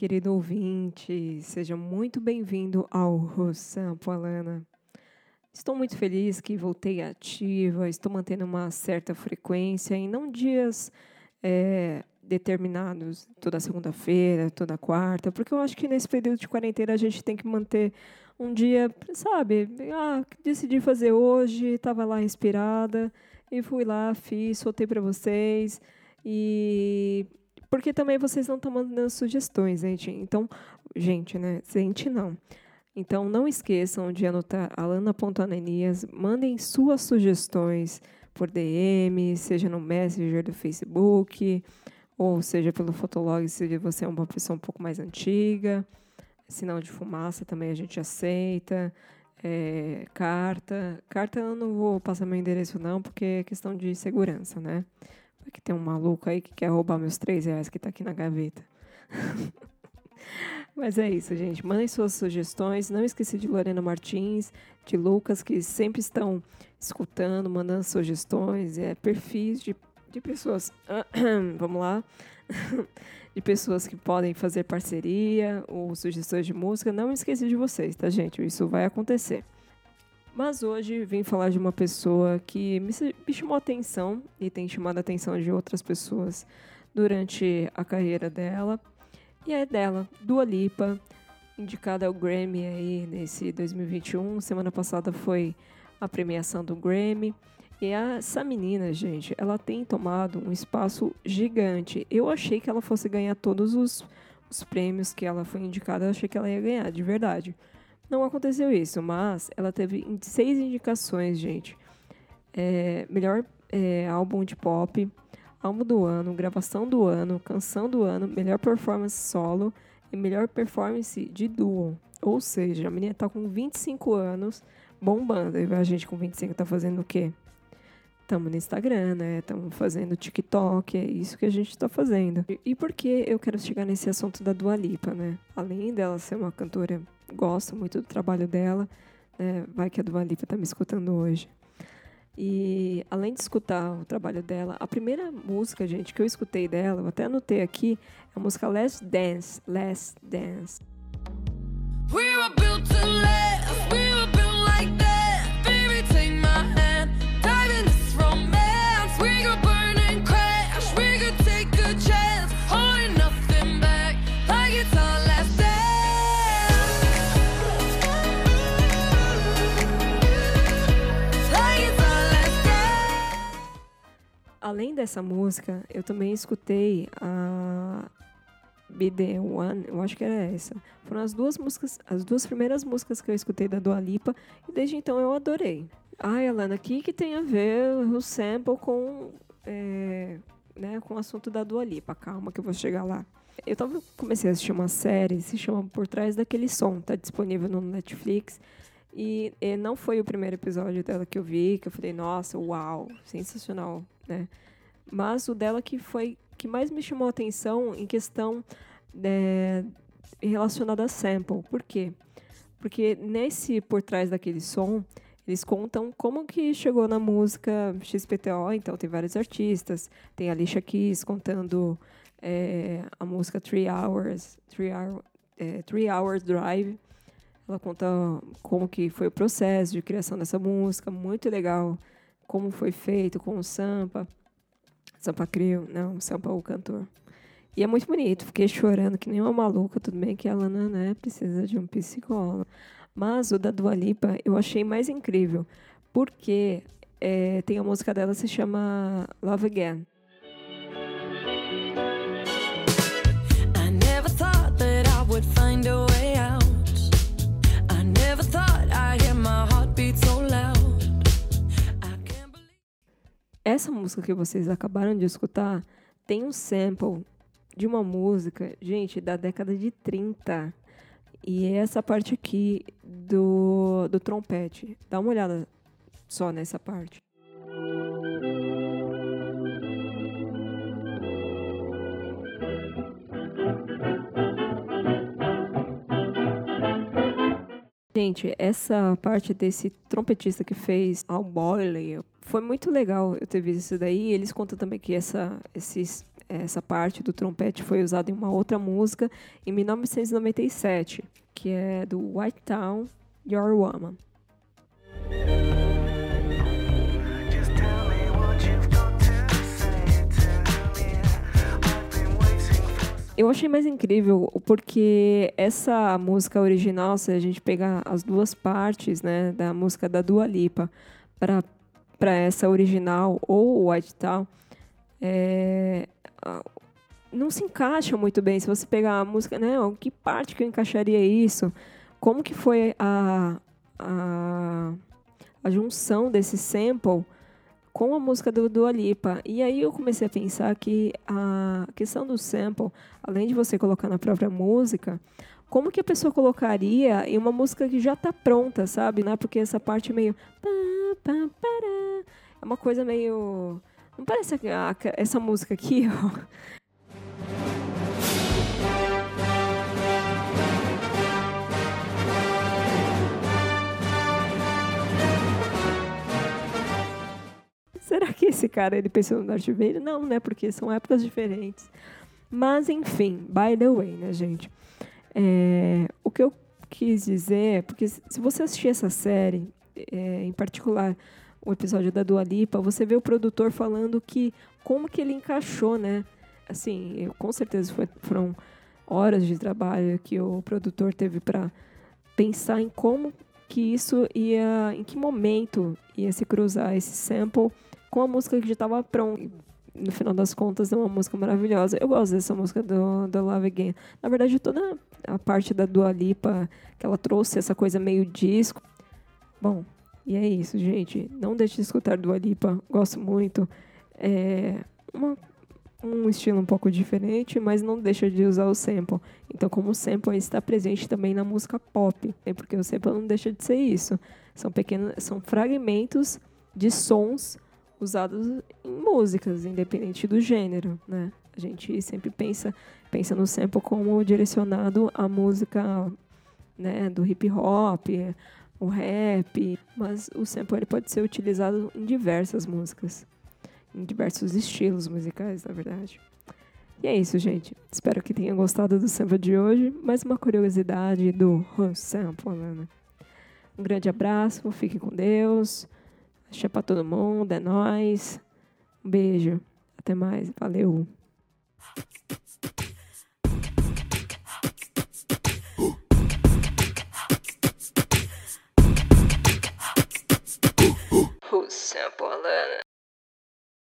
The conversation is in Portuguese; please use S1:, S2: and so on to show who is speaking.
S1: querido ouvinte, seja muito bem-vindo ao Rossampo Alana. Estou muito feliz que voltei ativa, estou mantendo uma certa frequência e não dias é, determinados, toda segunda-feira, toda quarta, porque eu acho que nesse período de quarentena a gente tem que manter um dia, sabe? Ah, decidi fazer hoje, estava lá inspirada e fui lá, fiz, soltei para vocês e porque também vocês não estão mandando sugestões, gente. Então, gente, né? Gente, não. Então, não esqueçam de anotar alana.ananias. Mandem suas sugestões por DM, seja no Messenger do Facebook, ou seja pelo Fotolog, se você é uma pessoa um pouco mais antiga. Sinal de fumaça também a gente aceita. É, carta. Carta eu não vou passar meu endereço, não, porque é questão de segurança, né? Que tem um maluco aí que quer roubar meus três reais que está aqui na gaveta. Mas é isso, gente. Mandem suas sugestões. Não esqueci de Lorena Martins, de Lucas, que sempre estão escutando, mandando sugestões. É perfis de, de pessoas. Vamos lá. de pessoas que podem fazer parceria ou sugestões de música. Não esqueci de vocês, tá, gente? Isso vai acontecer. Mas hoje vim falar de uma pessoa que me, chamou atenção e tem chamado a atenção de outras pessoas durante a carreira dela. E é dela, Dua Lipa, indicada ao Grammy aí nesse 2021. Semana passada foi a premiação do Grammy. E essa menina, gente, ela tem tomado um espaço gigante. Eu achei que ela fosse ganhar todos os, os prêmios que ela foi indicada, eu achei que ela ia ganhar, de verdade. Não aconteceu isso, mas ela teve seis indicações, gente. É, melhor é, álbum de pop, álbum do ano, gravação do ano, canção do ano, melhor performance solo e melhor performance de duo. Ou seja, a menina tá com 25 anos, bombando. E a gente com 25 tá fazendo o quê? Estamos no Instagram, né? Estamos fazendo TikTok, é isso que a gente está fazendo. E por que eu quero chegar nesse assunto da Dua Lipa, né? Além dela ser uma cantora gosto muito do trabalho dela. Né? Vai que a Dua Lipa está me escutando hoje. E além de escutar o trabalho dela, a primeira música, gente, que eu escutei dela, eu até anotei aqui, é a música Last Dance, Last Dance. Além dessa música, eu também escutei a Be The One, eu acho que era essa. Foram as duas músicas, as duas primeiras músicas que eu escutei da Dua Lipa e desde então eu adorei. Ai, Alana, o que, que tem a ver o sample com, é, né, com o assunto da Dua Lipa? Calma que eu vou chegar lá. Eu tava, comecei a assistir uma série, se chama Por Trás Daquele Som, tá disponível no Netflix. E, e, não foi o primeiro episódio dela que eu vi, que eu falei, nossa, uau, sensacional, né? Mas o dela que foi que mais me chamou a atenção em questão é, relacionada a sample. Por quê? Porque nesse por trás daquele som, eles contam como que chegou na música XPTO, então tem vários artistas, tem a Alicia Keys contando é, a música Three Hours, Three, Hour, é, Three Hours Drive, ela conta como que foi o processo de criação dessa música, muito legal, como foi feito com o Sampa. Sampa Crio, não, Sampa o cantor. E é muito bonito, fiquei chorando que nem uma maluca, tudo bem que a Lana né, precisa de um psicólogo. Mas o da Dua Lipa eu achei mais incrível, porque é, tem a música dela se chama Love Again. Essa música que vocês acabaram de escutar tem um sample de uma música, gente, da década de 30. E é essa parte aqui do, do trompete. Dá uma olhada só nessa parte. Gente, essa parte desse trompetista que fez Al Boyle foi muito legal eu ter visto isso daí. Eles contam também que essa, esses, essa parte do trompete foi usada em uma outra música em 1997, que é do White Town, Your Woman. Eu achei mais incrível porque essa música original, se a gente pegar as duas partes, né, da música da Dua Lipa para para essa original ou White Town, é, não se encaixa muito bem. Se você pegar a música, né, que parte que eu encaixaria isso? Como que foi a, a, a junção desse sample com a música do Dua Lipa. E aí eu comecei a pensar que a questão do sample, além de você colocar na própria música, como que a pessoa colocaria em uma música que já está pronta, sabe? Né? Porque essa parte meio... É uma coisa meio... Não parece essa música aqui, ó. Será que esse cara ele pensou no Darth Vader? Não, né? Porque são épocas diferentes. Mas, enfim, by the way, né, gente? É, o que eu quis dizer, porque se você assistir essa série, é, em particular o episódio da Dua Lipa, você vê o produtor falando que como que ele encaixou, né? Assim, eu, com certeza foi, foram horas de trabalho que o produtor teve para pensar em como que isso ia, em que momento ia se cruzar esse sample com a música que já estava pronta. No final das contas, é uma música maravilhosa. Eu gosto dessa música do, do Love Again. Na verdade, toda a parte da Dua Lipa, que ela trouxe essa coisa meio disco. Bom, e é isso, gente. Não deixe de escutar Dua Lipa. Gosto muito. É uma, um estilo um pouco diferente, mas não deixa de usar o sample. Então, como o sample está presente também na música pop, é porque o sample não deixa de ser isso. São pequenos, são fragmentos de sons usados em músicas, independente do gênero, né? A gente sempre pensa, pensa no sample como direcionado à música, né, do hip hop, o rap, mas o sample ele pode ser utilizado em diversas músicas, em diversos estilos musicais, na verdade. E é isso, gente. Espero que tenham gostado do sample de hoje. Mais uma curiosidade do sample, né? Um grande abraço, fique com Deus. Axé pra todo mundo, é nóis. Um beijo. Até mais. Valeu.